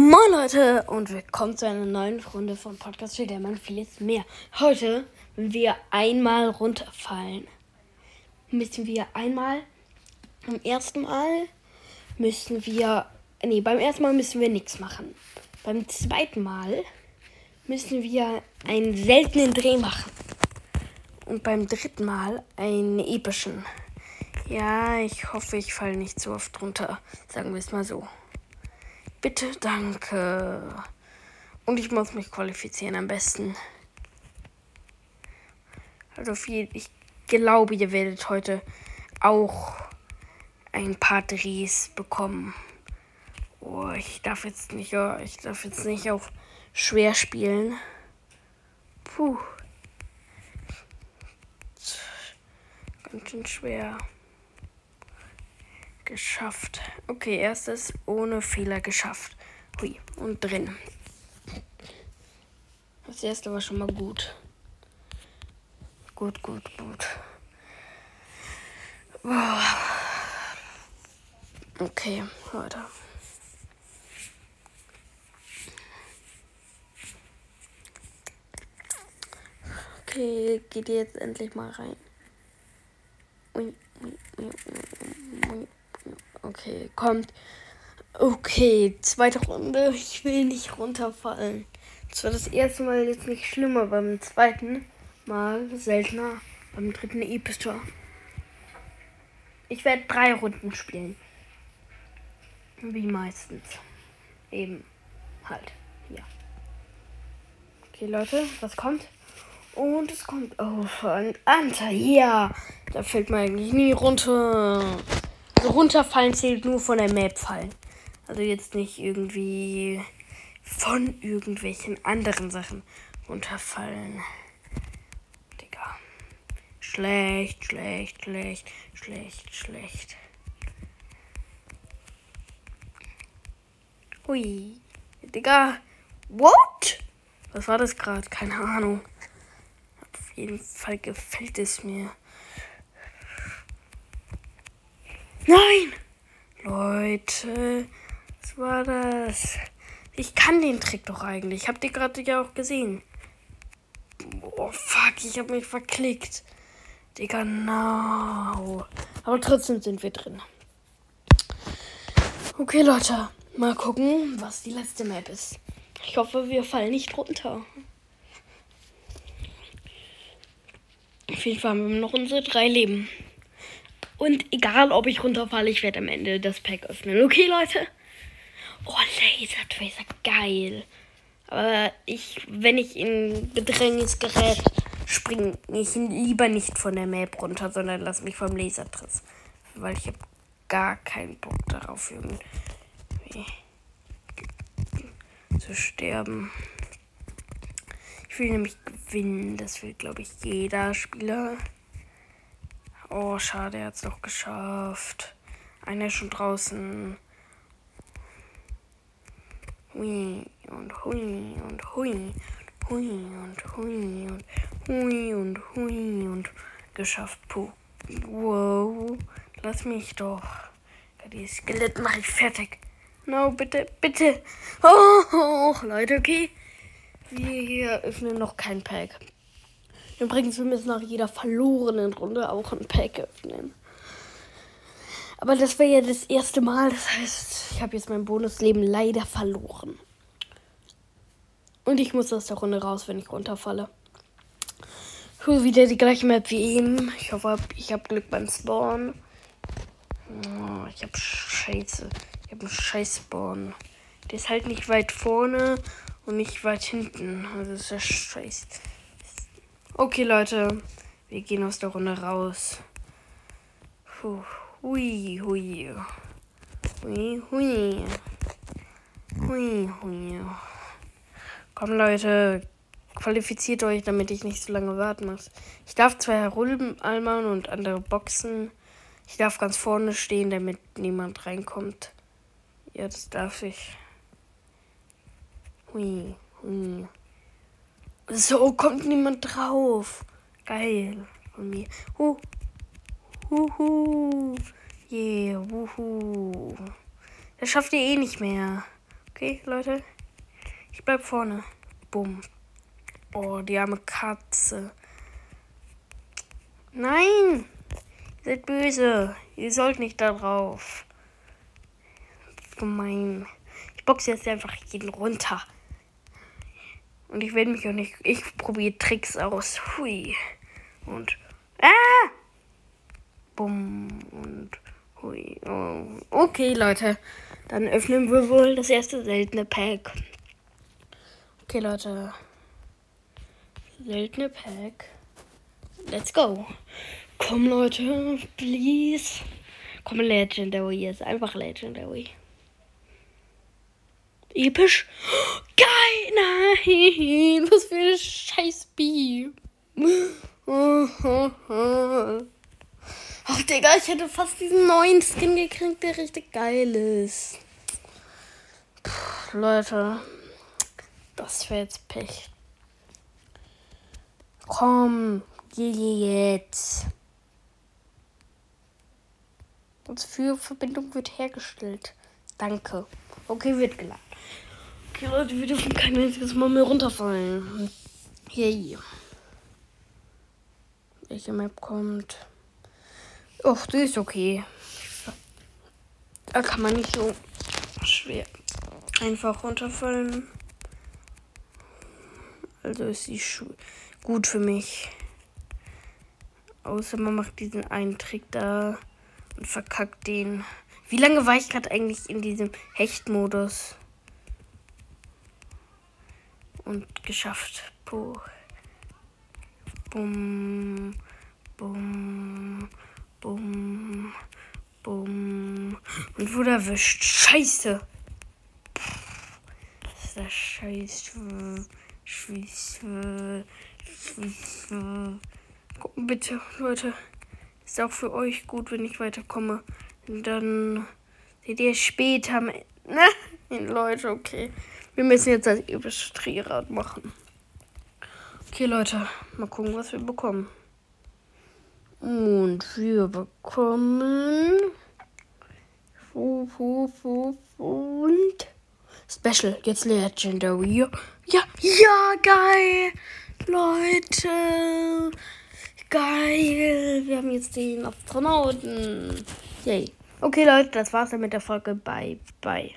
Moin Leute und willkommen zu einer neuen Runde von Podcast für der Mann vieles mehr. Heute, wenn wir einmal runterfallen, müssen wir einmal, beim ersten Mal müssen wir, nee, beim ersten Mal müssen wir nichts machen. Beim zweiten Mal müssen wir einen seltenen Dreh machen. Und beim dritten Mal einen epischen. Ja, ich hoffe, ich falle nicht so oft runter, sagen wir es mal so. Bitte, danke. Und ich muss mich qualifizieren am besten. Also viel, ich glaube, ihr werdet heute auch ein paar Drehs bekommen. Oh, ich darf jetzt nicht, oh, ich darf jetzt nicht auf schwer spielen. Puh. Ganz schön schwer geschafft. Okay, erstes ohne Fehler geschafft. Hui, und drin. Das erste war schon mal gut. Gut, gut, gut. Okay, weiter. Okay, geht jetzt endlich mal rein. Ui, ui, ui, Okay, kommt. Okay, zweite Runde. Ich will nicht runterfallen. Das war das erste Mal jetzt nicht schlimmer. Beim zweiten Mal seltener. Beim dritten Epischer. Ich werde drei Runden spielen. Wie meistens. Eben. Halt. Ja. Okay, Leute, was kommt? Und es kommt. Oh, ein Anta. Ja. Da fällt man eigentlich nie runter. Runterfallen zählt nur von der Map fallen. Also jetzt nicht irgendwie von irgendwelchen anderen Sachen runterfallen. Digga. Schlecht, schlecht, schlecht, schlecht, schlecht. Hui. Digga. What? Was war das gerade? Keine Ahnung. Auf jeden Fall gefällt es mir. Nein! Leute, was war das? Ich kann den Trick doch eigentlich. Ich hab die gerade ja auch gesehen. Oh, fuck, ich hab mich verklickt. Digga, no. Aber trotzdem sind wir drin. Okay, Leute. Mal gucken, was die letzte Map ist. Ich hoffe, wir fallen nicht runter. Auf jeden Fall haben wir noch unsere drei Leben. Und egal, ob ich runterfalle, ich werde am Ende das Pack öffnen. Okay, Leute? Oh, Laser Tracer, geil. Aber ich, wenn ich in Bedrängnis gerät, springe ich lieber nicht von der Map runter, sondern lass mich vom Lasertriss. Weil ich habe gar keinen Bock darauf, irgendwie zu sterben. Ich will nämlich gewinnen. Das will, glaube ich, jeder Spieler. Oh, schade, er hat es doch geschafft. Einer ist schon draußen. Hui und hui und hui. Hui und hui und hui und hui und geschafft. Puh. Wow. Lass mich doch. Die Skelett mache ich fertig. No, bitte, bitte. Oh, oh, Leute, okay. Wir öffnen noch kein Pack. Übrigens, wir müssen nach jeder verlorenen Runde auch ein Pack öffnen. Aber das wäre ja das erste Mal. Das heißt, ich habe jetzt mein Bonusleben leider verloren. Und ich muss aus der Runde raus, wenn ich runterfalle. Puh, wieder die gleiche Map wie eben. Ich hoffe, ich habe Glück beim Spawn. Oh, ich habe Scheiße. Ich habe einen Scheiß Spawn. Der ist halt nicht weit vorne und nicht weit hinten. Also ist ja scheiße. Okay, Leute. Wir gehen aus der Runde raus. Puh. Hui, hui. Hui, hui. Hui, hui. Komm, Leute. Qualifiziert euch, damit ich nicht so lange warten muss. Ich darf zwei Herumalmern und andere Boxen. Ich darf ganz vorne stehen, damit niemand reinkommt. Ja, das darf ich. Hui, hui. So kommt niemand drauf. Geil von mir. Huh. Huhu. Yeah, wuhu. Das schafft ihr eh nicht mehr. Okay, Leute. Ich bleib vorne. Bumm. Oh, die arme Katze. Nein! Ihr seid böse. Ihr sollt nicht da drauf. Gemein. Ich boxe jetzt einfach jeden runter. Und ich werde mich auch nicht. Ich probiere Tricks aus. Hui. Und. Ah! Bumm. Und. Hui. Oh. Okay, Leute. Dann öffnen wir wohl das erste seltene Pack. Okay, Leute. Seltene Pack. Let's go. Komm, Leute. Please. Komm, Legendary jetzt. Einfach Legendary. Episch. Geil! Nein! Was für ein scheiß B. Ach, Digga, ich hätte fast diesen neuen Skin gekriegt, der richtig geil ist. Puh, Leute. Das wäre jetzt Pech. Komm, geh jetzt. Für Verbindung wird hergestellt. Danke. Okay, wird geladen. Okay, Leute, wir dürfen kein einziges Mal mehr runterfallen. Yay. Welche Map kommt? Och, die ist okay. Da kann man nicht so schwer einfach runterfallen. Also ist sie gut für mich. Außer man macht diesen einen Trick da und verkackt den. Wie lange war ich gerade eigentlich in diesem Hechtmodus? Und geschafft. Puh. Bum, bum, bum, bum. Und wurde erwischt. Scheiße. Das ist der Scheiße. Scheiße. Scheiße. Bitte, Leute. Ist auch für euch gut, wenn ich weiterkomme. Dann seht ihr später. Ne? Leute, okay. Wir müssen jetzt das epische Drehrad machen. Okay, Leute. Mal gucken, was wir bekommen. Und wir bekommen. Und. Special. Jetzt Legendary. Ja, ja, geil. Leute. Geil. Wir haben jetzt den Astronauten. Yay. Okay, Leute, das war's dann mit der Folge. Bye, bye.